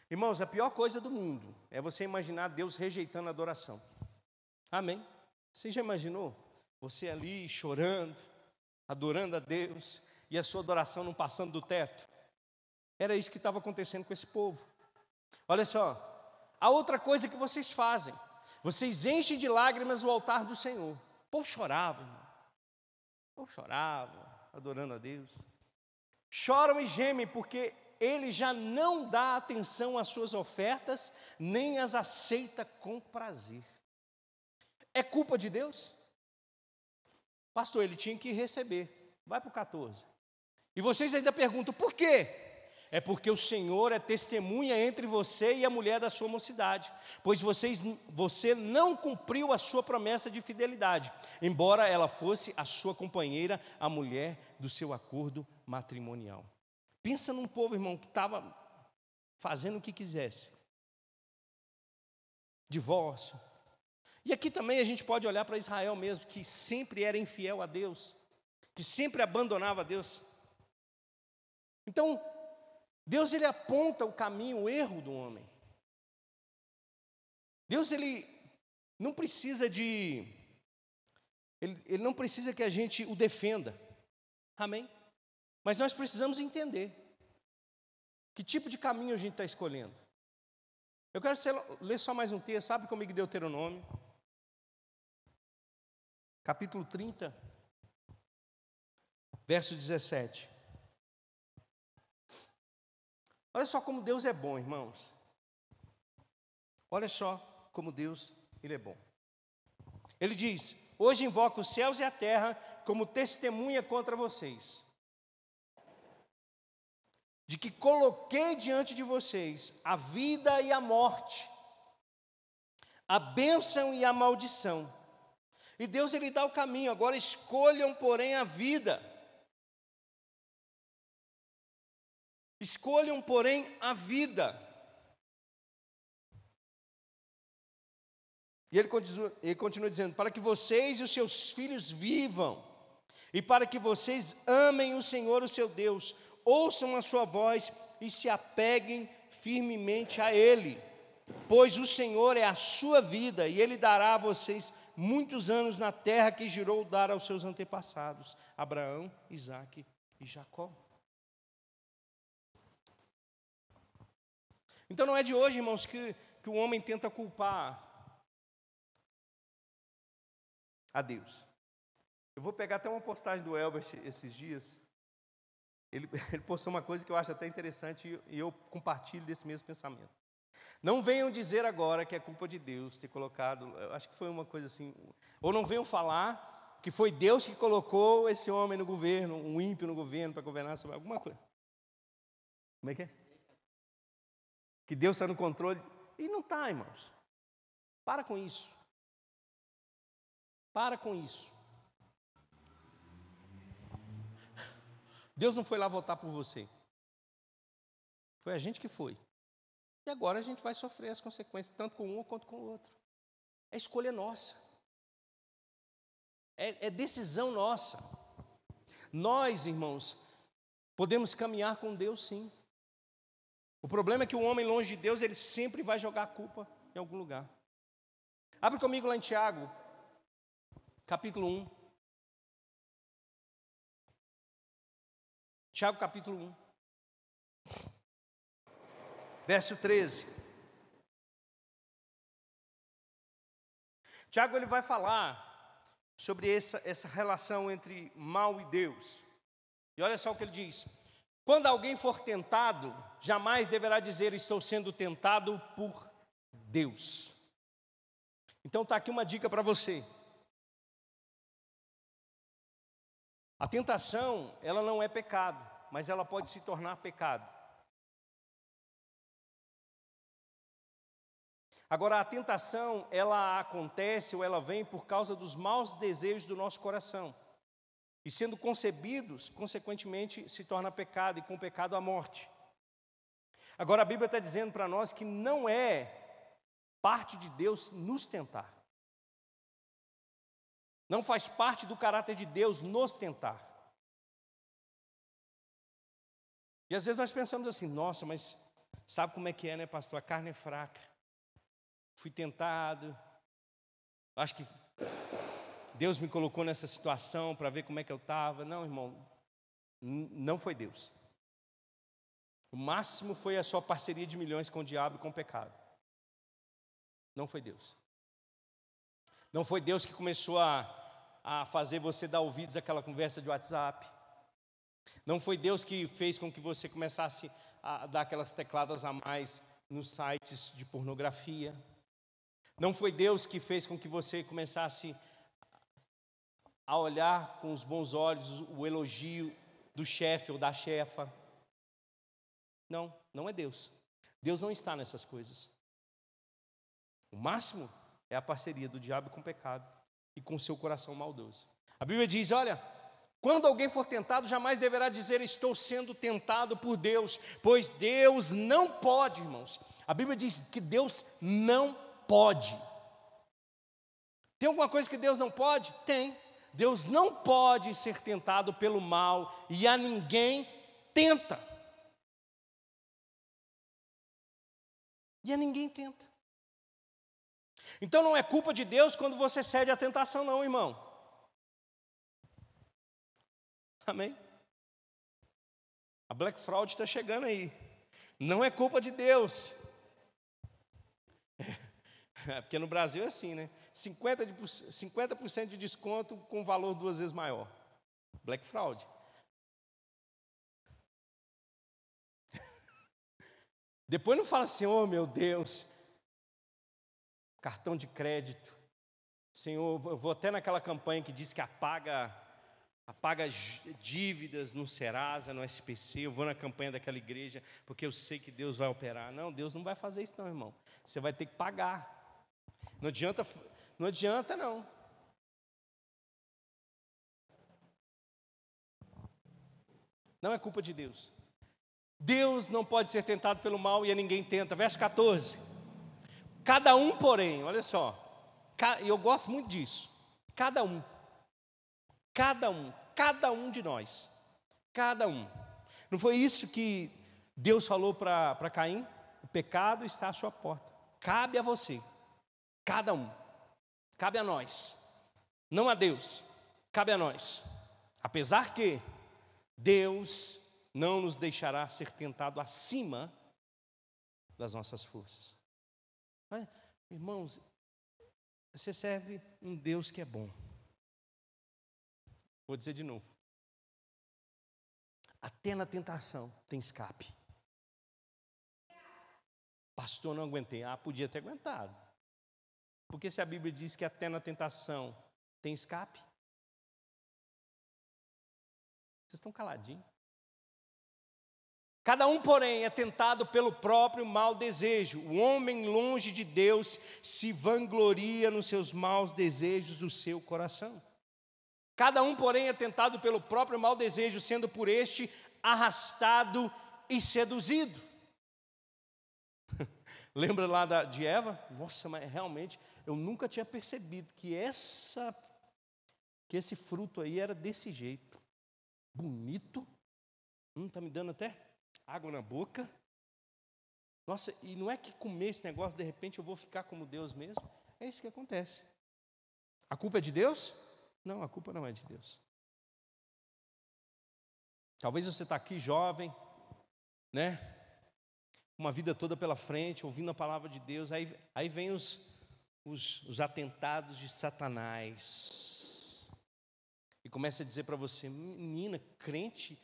Irmãos, a pior coisa do mundo é você imaginar Deus rejeitando a adoração. Amém? Você já imaginou? Você ali chorando, adorando a Deus e a sua adoração não passando do teto? Era isso que estava acontecendo com esse povo. Olha só, a outra coisa que vocês fazem, vocês enchem de lágrimas o altar do Senhor. O povo chorava, irmão. O povo chorava, adorando a Deus. Choram e gemem porque ele já não dá atenção às suas ofertas, nem as aceita com prazer. É culpa de Deus? Pastor, ele tinha que receber. Vai para o 14. E vocês ainda perguntam, por quê? é porque o Senhor é testemunha entre você e a mulher da sua mocidade, pois vocês, você não cumpriu a sua promessa de fidelidade, embora ela fosse a sua companheira, a mulher do seu acordo matrimonial. Pensa num povo, irmão, que estava fazendo o que quisesse. divórcio. E aqui também a gente pode olhar para Israel mesmo, que sempre era infiel a Deus, que sempre abandonava Deus. Então, Deus ele aponta o caminho, o erro do homem. Deus ele não precisa de ele, ele não precisa que a gente o defenda. Amém? Mas nós precisamos entender que tipo de caminho a gente está escolhendo. Eu quero ler só mais um texto, sabe comigo Deuteronômio, capítulo 30, verso 17. Olha só como Deus é bom, irmãos. Olha só como Deus ele é bom. Ele diz: Hoje invoco os céus e a terra como testemunha contra vocês, de que coloquei diante de vocês a vida e a morte, a bênção e a maldição. E Deus ele dá o caminho, agora escolham, porém, a vida. Escolham, porém, a vida. E ele continua, ele continua dizendo: para que vocês e os seus filhos vivam, e para que vocês amem o Senhor, o seu Deus, ouçam a sua voz e se apeguem firmemente a Ele, pois o Senhor é a sua vida e Ele dará a vocês muitos anos na terra que jurou dar aos seus antepassados, Abraão, Isaque e Jacó. Então não é de hoje, irmãos, que, que o homem tenta culpar a Deus. Eu vou pegar até uma postagem do Elbert esses dias. Ele, ele postou uma coisa que eu acho até interessante e eu compartilho desse mesmo pensamento. Não venham dizer agora que é culpa de Deus ter colocado, acho que foi uma coisa assim, ou não venham falar que foi Deus que colocou esse homem no governo, um ímpio no governo para governar sobre alguma coisa. Como é que é? Que Deus está no controle. E não está, irmãos. Para com isso. Para com isso. Deus não foi lá votar por você. Foi a gente que foi. E agora a gente vai sofrer as consequências, tanto com um quanto com o outro. É escolha nossa. É, é decisão nossa. Nós, irmãos, podemos caminhar com Deus sim. O problema é que o homem longe de Deus, ele sempre vai jogar a culpa em algum lugar. Abre comigo lá em Tiago, capítulo 1. Tiago, capítulo 1. Verso 13. Tiago ele vai falar sobre essa, essa relação entre mal e Deus. E olha só o que ele diz: quando alguém for tentado, jamais deverá dizer estou sendo tentado por Deus. Então está aqui uma dica para você. A tentação, ela não é pecado, mas ela pode se tornar pecado. Agora, a tentação, ela acontece ou ela vem por causa dos maus desejos do nosso coração. E sendo concebidos, consequentemente, se torna pecado, e com pecado a morte. Agora, a Bíblia está dizendo para nós que não é parte de Deus nos tentar. Não faz parte do caráter de Deus nos tentar. E às vezes nós pensamos assim: nossa, mas sabe como é que é, né, pastor? A carne é fraca. Fui tentado. Acho que Deus me colocou nessa situação para ver como é que eu estava. Não, irmão, não foi Deus. O máximo foi a sua parceria de milhões com o diabo e com o pecado. Não foi Deus. Não foi Deus que começou a a fazer você dar ouvidos àquela conversa de WhatsApp. Não foi Deus que fez com que você começasse a dar aquelas tecladas a mais nos sites de pornografia. Não foi Deus que fez com que você começasse a olhar com os bons olhos o elogio do chefe ou da chefa. Não, não é Deus. Deus não está nessas coisas. O máximo é a parceria do diabo com o pecado e com seu coração maldoso. A Bíblia diz: olha, quando alguém for tentado, jamais deverá dizer estou sendo tentado por Deus, pois Deus não pode, irmãos. A Bíblia diz que Deus não pode. Tem alguma coisa que Deus não pode? Tem. Deus não pode ser tentado pelo mal e a ninguém tenta. E a ninguém tenta. Então não é culpa de Deus quando você cede à tentação, não, irmão. Amém? A Black Fraud está chegando aí. Não é culpa de Deus. É, porque no Brasil é assim, né? 50%, de, 50 de desconto com valor duas vezes maior. Black Fraud. Depois não fala assim, oh meu Deus, cartão de crédito. Senhor, eu vou até naquela campanha que diz que apaga apaga dívidas no Serasa, no SPC, eu vou na campanha daquela igreja, porque eu sei que Deus vai operar. Não, Deus não vai fazer isso não, irmão. Você vai ter que pagar. Não adianta, não adianta não. Não é culpa de Deus. Deus não pode ser tentado pelo mal e a ninguém tenta. Verso 14. Cada um, porém, olha só, e eu gosto muito disso. Cada um, cada um, cada um de nós, cada um. Não foi isso que Deus falou para Caim? O pecado está à sua porta. Cabe a você, cada um, cabe a nós, não a Deus, cabe a nós. Apesar que Deus não nos deixará ser tentado acima das nossas forças. Mas, irmãos, você serve um Deus que é bom. Vou dizer de novo. Até na tentação tem escape. Pastor, não aguentei. Ah, podia ter aguentado. Porque se a Bíblia diz que até na tentação tem escape, vocês estão caladinhos. Cada um, porém, é tentado pelo próprio mau desejo. O homem longe de Deus se vangloria nos seus maus desejos do seu coração. Cada um, porém, é tentado pelo próprio mau desejo, sendo por este arrastado e seduzido. Lembra lá da, de Eva? Nossa, mas realmente eu nunca tinha percebido que essa que esse fruto aí era desse jeito. Bonito. Hum, tá me dando até água na boca. Nossa, e não é que comer esse negócio, de repente eu vou ficar como Deus mesmo? É isso que acontece. A culpa é de Deus? Não, a culpa não é de Deus. Talvez você está aqui jovem, né? Uma vida toda pela frente, ouvindo a palavra de Deus, aí, aí vem os, os, os atentados de Satanás. E começa a dizer para você, menina, crente,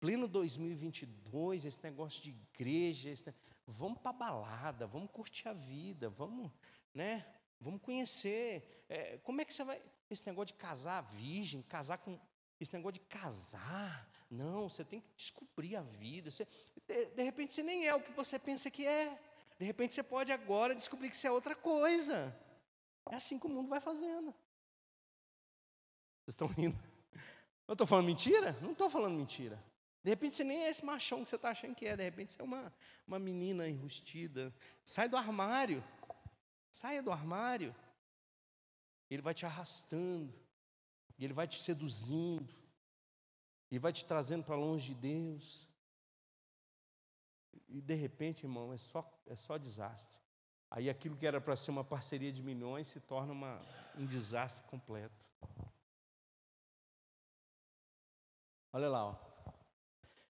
pleno 2022, esse negócio de igreja, esse, vamos para balada, vamos curtir a vida, vamos, né? Vamos conhecer. É, como é que você vai? Esse negócio de casar virgem, casar com esse negócio de casar, não, você tem que descobrir a vida. Você, de, de, repente você nem é o que você pensa que é. De repente você pode agora descobrir que você é outra coisa. É assim que o mundo vai fazendo. Vocês estão rindo? Eu estou falando mentira? Não estou falando mentira. De repente você nem é esse machão que você está achando que é, de repente você é uma, uma menina enrustida. Sai do armário. Saia do armário. Ele vai te arrastando. Ele vai te seduzindo. Ele vai te trazendo para longe de Deus. E de repente, irmão, é só, é só desastre. Aí aquilo que era para ser uma parceria de milhões se torna uma, um desastre completo. Olha lá, ó.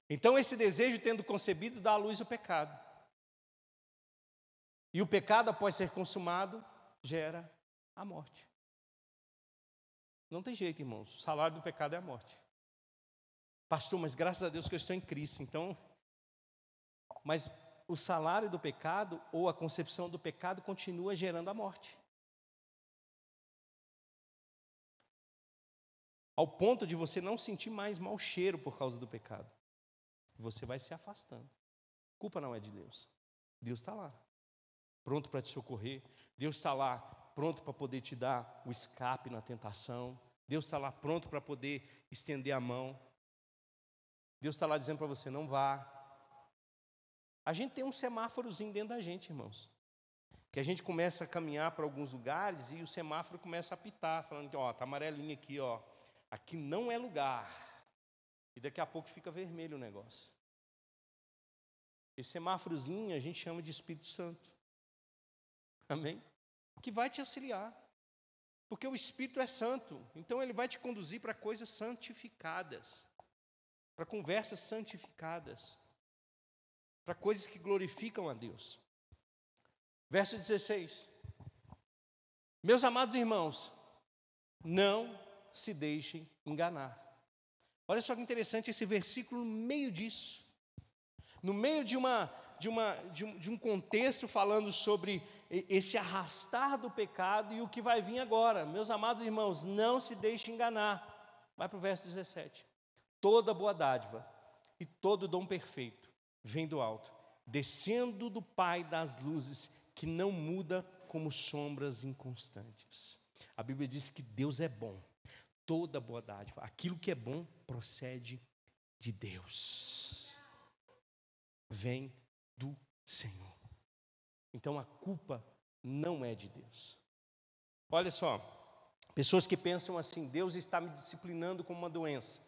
Então, esse desejo, tendo concebido, dá à luz o pecado. E o pecado, após ser consumado, gera a morte. Não tem jeito, irmãos. O salário do pecado é a morte. Pastor, mas graças a Deus que eu estou em Cristo. Então, mas o salário do pecado ou a concepção do pecado continua gerando a morte. Ao ponto de você não sentir mais mau cheiro por causa do pecado. Você vai se afastando. A culpa não é de Deus. Deus está lá, pronto para te socorrer. Deus está lá, pronto para poder te dar o escape na tentação. Deus está lá pronto para poder estender a mão. Deus está lá dizendo para você: não vá. A gente tem um semáforozinho dentro da gente, irmãos, Que a gente começa a caminhar para alguns lugares e o semáforo começa a apitar, falando que, ó, tá amarelinho aqui, ó. Aqui não é lugar. E daqui a pouco fica vermelho o negócio. Esse semáforozinho a gente chama de Espírito Santo. Amém? Que vai te auxiliar. Porque o Espírito é santo. Então ele vai te conduzir para coisas santificadas. Para conversas santificadas. Para coisas que glorificam a Deus. Verso 16. Meus amados irmãos, não se deixem enganar. Olha só que interessante esse versículo no meio disso no meio de, uma, de, uma, de, um, de um contexto falando sobre esse arrastar do pecado e o que vai vir agora. Meus amados irmãos, não se deixe enganar. Vai para o verso 17. Toda boa dádiva e todo dom perfeito vem do alto, descendo do Pai das luzes, que não muda como sombras inconstantes. A Bíblia diz que Deus é bom. Toda boa dádiva, aquilo que é bom procede de Deus vem do Senhor. Então a culpa não é de Deus. Olha só, pessoas que pensam assim: Deus está me disciplinando com uma doença.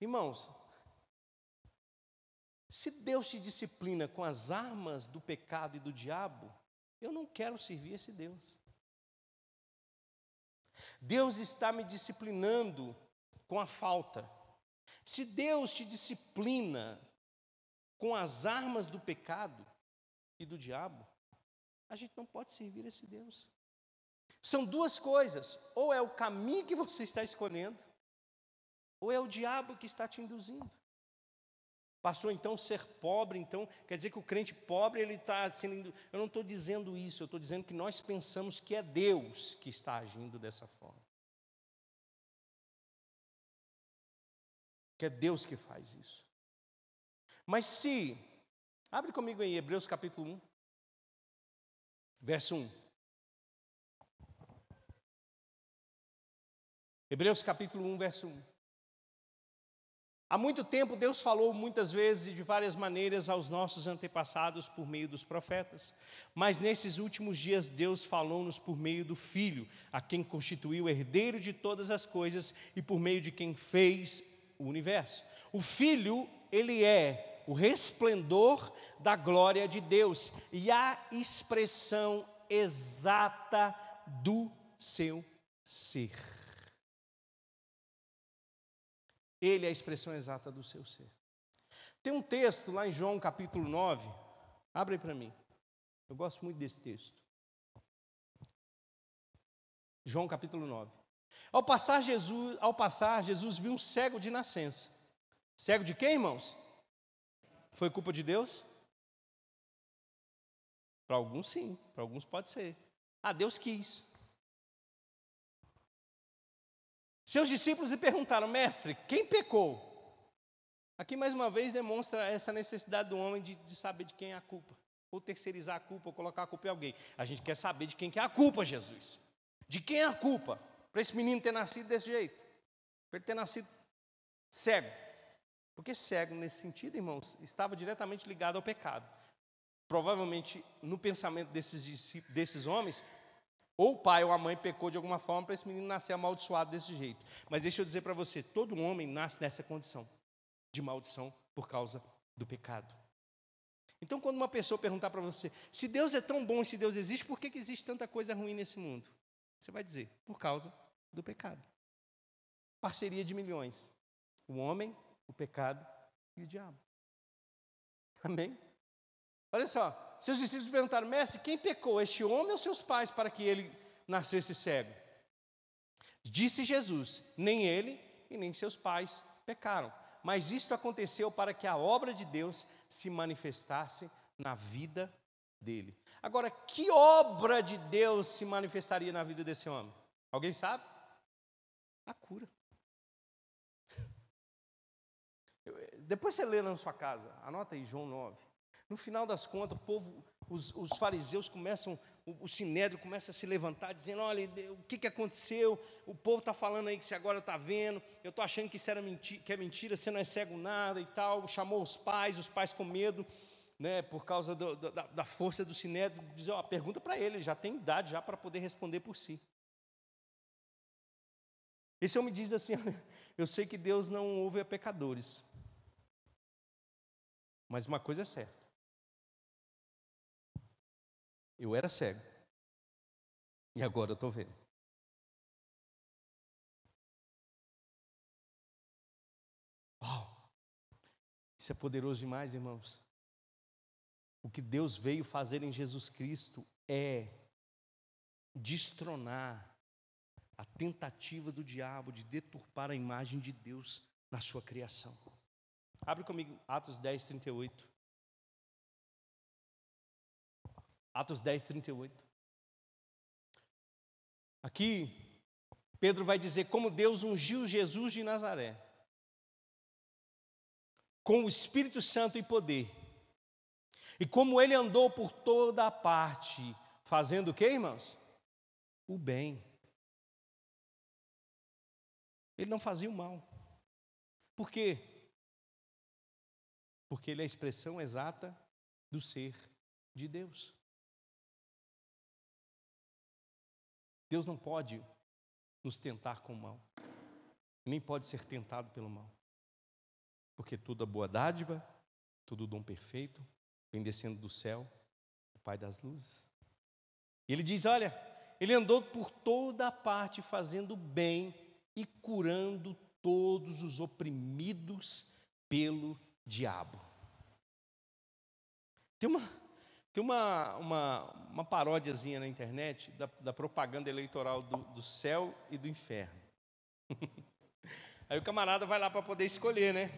Irmãos, se Deus te disciplina com as armas do pecado e do diabo, eu não quero servir esse Deus. Deus está me disciplinando com a falta. Se Deus te disciplina com as armas do pecado e do diabo, a gente não pode servir esse Deus. São duas coisas: ou é o caminho que você está escolhendo, ou é o diabo que está te induzindo. Passou então ser pobre, então quer dizer que o crente pobre ele está sendo. Eu não estou dizendo isso, eu estou dizendo que nós pensamos que é Deus que está agindo dessa forma. Que é Deus que faz isso. Mas se, abre comigo em Hebreus capítulo 1, verso 1. Hebreus capítulo 1, verso 1. Há muito tempo Deus falou muitas vezes e de várias maneiras aos nossos antepassados por meio dos profetas, mas nesses últimos dias Deus falou-nos por meio do Filho, a quem constituiu herdeiro de todas as coisas e por meio de quem fez o universo. O Filho, ele é o resplendor da glória de Deus e a expressão exata do seu ser. Ele é a expressão exata do seu ser. Tem um texto lá em João capítulo 9, abre para mim. Eu gosto muito desse texto. João capítulo 9. Ao passar Jesus, ao passar Jesus viu um cego de nascença. Cego de quem, irmãos? Foi culpa de Deus? Para alguns, sim, para alguns pode ser. Ah, Deus quis. Seus discípulos lhe perguntaram, mestre, quem pecou? Aqui mais uma vez demonstra essa necessidade do homem de, de saber de quem é a culpa, ou terceirizar a culpa, ou colocar a culpa em alguém. A gente quer saber de quem que é a culpa, Jesus. De quem é a culpa? Para esse menino ter nascido desse jeito, para ele ter nascido cego. Porque cego, nesse sentido, irmãos, estava diretamente ligado ao pecado. Provavelmente, no pensamento desses, desses homens, ou o pai ou a mãe pecou de alguma forma para esse menino nascer amaldiçoado desse jeito. Mas deixa eu dizer para você: todo homem nasce nessa condição de maldição por causa do pecado. Então, quando uma pessoa perguntar para você, se Deus é tão bom e se Deus existe, por que, que existe tanta coisa ruim nesse mundo? Você vai dizer, por causa do pecado. Parceria de milhões. O homem o pecado e o diabo. Amém? Olha só, seus discípulos perguntaram, mestre, quem pecou, este homem ou seus pais, para que ele nascesse cego? Disse Jesus: nem ele e nem seus pais pecaram, mas isto aconteceu para que a obra de Deus se manifestasse na vida dele. Agora, que obra de Deus se manifestaria na vida desse homem? Alguém sabe? A cura. Depois você lê na sua casa, anota aí João 9. No final das contas, o povo, os, os fariseus começam, o, o sinédrio começa a se levantar, dizendo: olha, o que, que aconteceu? O povo está falando aí que você agora está vendo, eu estou achando que isso era mentira, que é mentira, você não é cego nada e tal. Chamou os pais, os pais com medo. né, por causa do, da, da, força do sinédrio, dizer, ó, pergunta para ele, já tem idade já para poder responder por si. Esse homem diz assim: Eu sei que Deus não ouve a pecadores, mas uma coisa é certa. Eu era cego, e agora eu estou vendo. Uau! Isso é poderoso demais, irmãos. O que Deus veio fazer em Jesus Cristo é destronar a tentativa do diabo de deturpar a imagem de Deus na sua criação. Abre comigo Atos 10, 38. Atos 10, 38. Aqui, Pedro vai dizer como Deus ungiu Jesus de Nazaré, com o Espírito Santo e poder, e como ele andou por toda a parte, fazendo o que, irmãos? O bem ele não fazia o mal. Por quê? Porque ele é a expressão exata do ser de Deus. Deus não pode nos tentar com o mal, nem pode ser tentado pelo mal, porque toda boa dádiva, todo dom perfeito, vem descendo do céu, o Pai das luzes. E ele diz: Olha, ele andou por toda a parte fazendo bem e curando todos os oprimidos pelo diabo. Tem uma, tem uma, uma, uma paródiazinha na internet da, da propaganda eleitoral do, do céu e do inferno. Aí o camarada vai lá para poder escolher, né?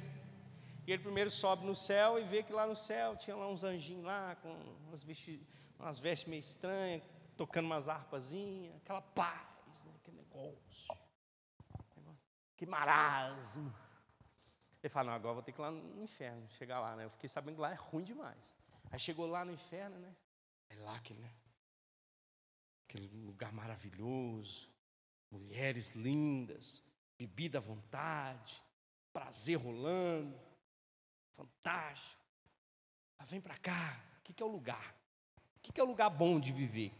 E ele primeiro sobe no céu e vê que lá no céu tinha lá uns anjinhos lá, com umas, vesti umas vestes meio estranhas, tocando umas harpazinhas, aquela paz, né? aquele negócio. Que marasmo. Ele fala, não, agora vou ter que ir lá no inferno, chegar lá, né? Eu fiquei sabendo que lá é ruim demais. Aí chegou lá no inferno, né? É lá aquele, né? aquele lugar maravilhoso, mulheres lindas, bebida à vontade, prazer rolando, fantástico. Mas vem para cá, o que, que é o lugar? O que, que é o lugar bom de viver?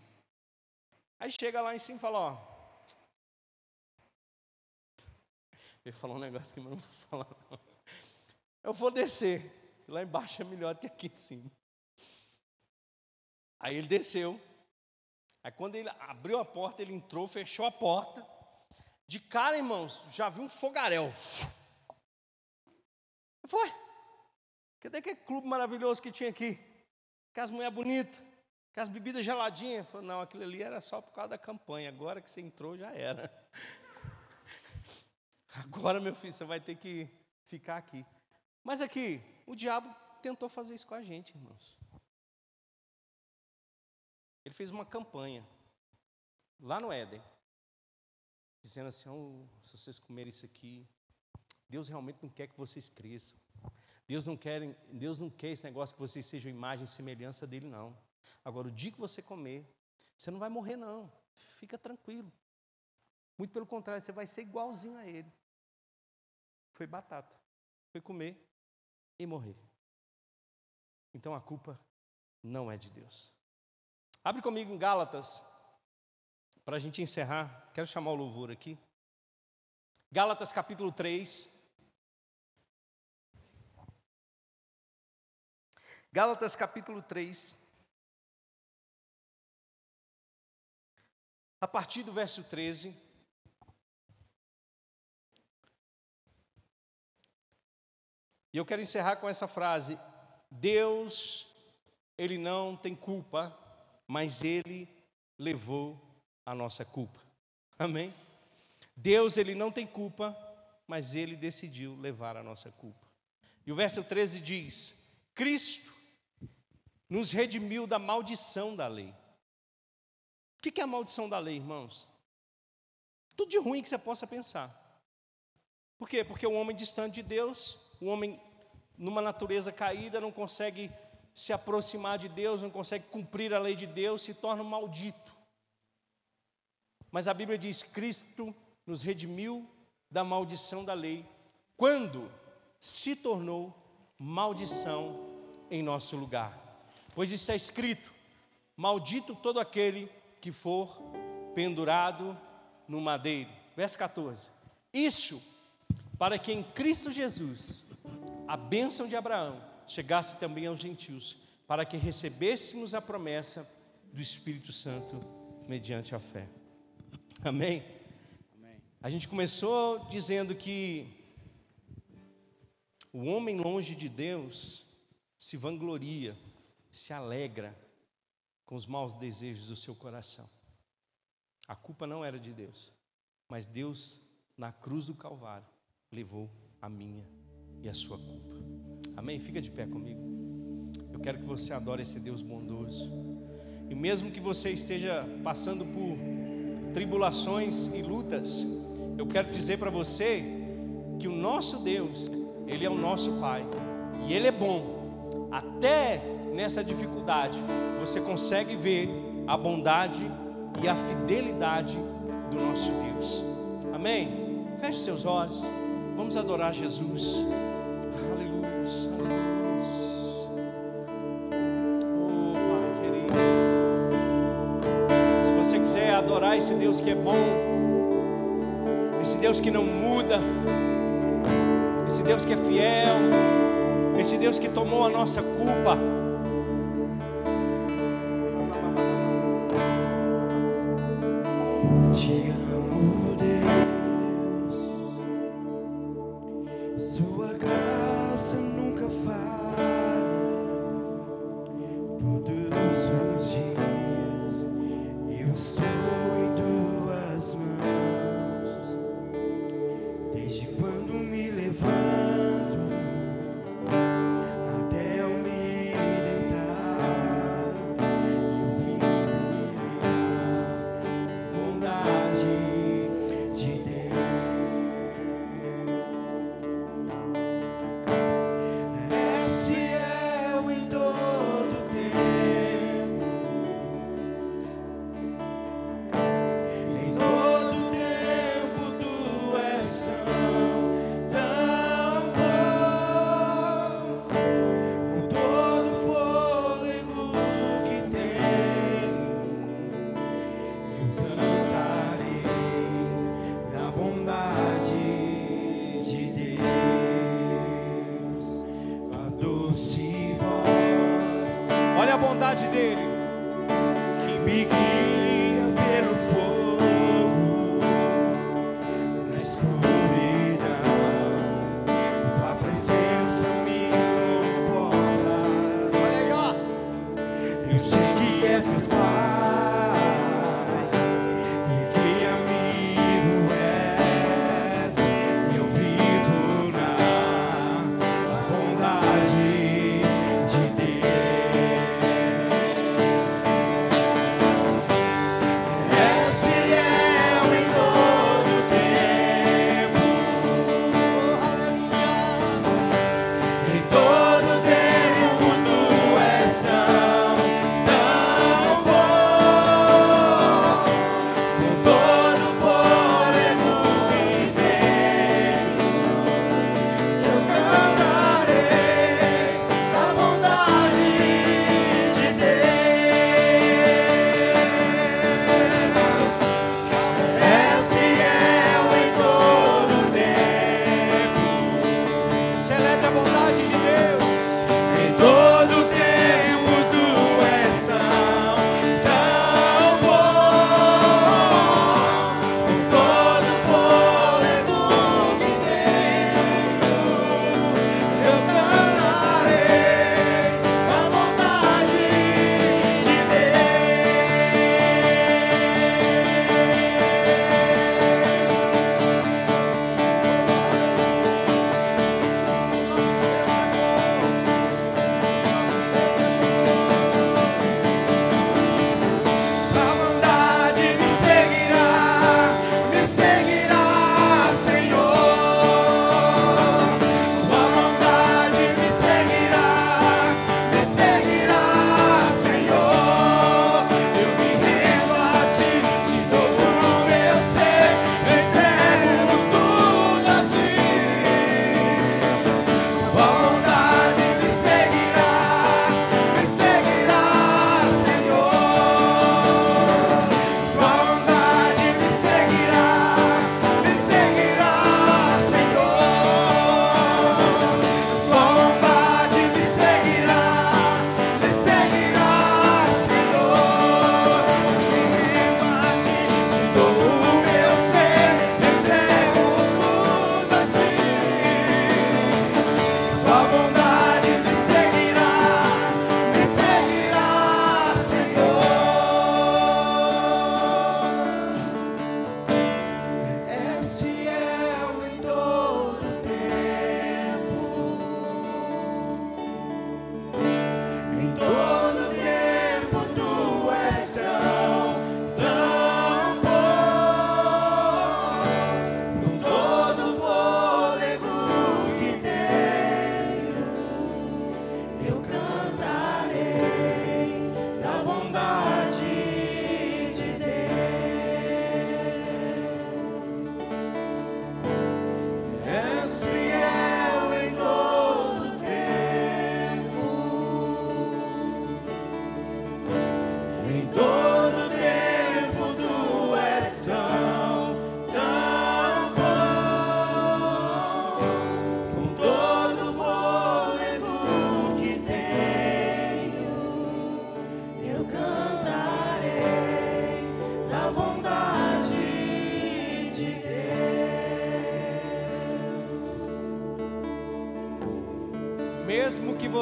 Aí chega lá em cima e fala, ó, Eu ia falar um negócio que eu não vou falar. Não. Eu vou descer. Lá embaixo é melhor do que aqui em cima. Aí ele desceu. Aí quando ele abriu a porta, ele entrou, fechou a porta. De cara, irmãos, já viu um fogaréu. Foi. Cadê aquele clube maravilhoso que tinha aqui? Com as mulheres bonitas, com as bebidas geladinhas. Falei, não, aquilo ali era só por causa da campanha. Agora que você entrou, já era. Agora, meu filho, você vai ter que ficar aqui. Mas aqui, o diabo tentou fazer isso com a gente, irmãos. Ele fez uma campanha lá no Éden, dizendo assim: oh, se vocês comerem isso aqui, Deus realmente não quer que vocês cresçam. Deus não quer, Deus não quer esse negócio que vocês sejam imagem e semelhança dele, não. Agora, o dia que você comer, você não vai morrer, não. Fica tranquilo. Muito pelo contrário, você vai ser igualzinho a ele foi batata. Foi comer e morrer. Então a culpa não é de Deus. Abre comigo em Gálatas, para a gente encerrar. Quero chamar o louvor aqui. Gálatas capítulo 3. Gálatas capítulo 3. A partir do verso 13. E eu quero encerrar com essa frase: Deus, Ele não tem culpa, mas Ele levou a nossa culpa. Amém? Deus, Ele não tem culpa, mas Ele decidiu levar a nossa culpa. E o verso 13 diz: Cristo nos redimiu da maldição da lei. O que é a maldição da lei, irmãos? Tudo de ruim que você possa pensar. Por quê? Porque o homem distante de Deus o homem, numa natureza caída, não consegue se aproximar de Deus, não consegue cumprir a lei de Deus, se torna um maldito. Mas a Bíblia diz: Cristo nos redimiu da maldição da lei, quando se tornou maldição em nosso lugar. Pois está escrito: Maldito todo aquele que for pendurado no madeiro. Verso 14. Isso para que em Cristo Jesus a bênção de Abraão chegasse também aos gentios, para que recebêssemos a promessa do Espírito Santo mediante a fé. Amém? Amém. A gente começou dizendo que o homem longe de Deus se vangloria, se alegra com os maus desejos do seu coração. A culpa não era de Deus, mas Deus, na cruz do Calvário, levou a minha e a sua culpa. Amém? Fica de pé comigo. Eu quero que você adore esse Deus bondoso. E mesmo que você esteja passando por tribulações e lutas, eu quero dizer para você que o nosso Deus, Ele é o nosso Pai, e Ele é bom. Até nessa dificuldade, você consegue ver a bondade e a fidelidade do nosso Deus. Amém? Feche seus olhos, vamos adorar Jesus. esse Deus que é bom, esse Deus que não muda, esse Deus que é fiel, esse Deus que tomou a nossa culpa. Te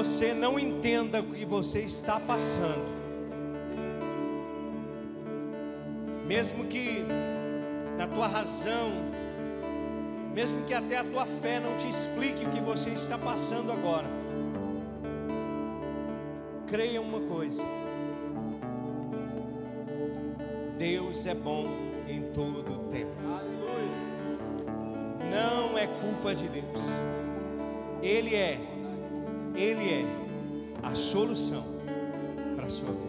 você não entenda o que você está passando, mesmo que na tua razão, mesmo que até a tua fé não te explique o que você está passando agora, creia uma coisa: Deus é bom em todo o tempo. Não é culpa de Deus. Ele é a solução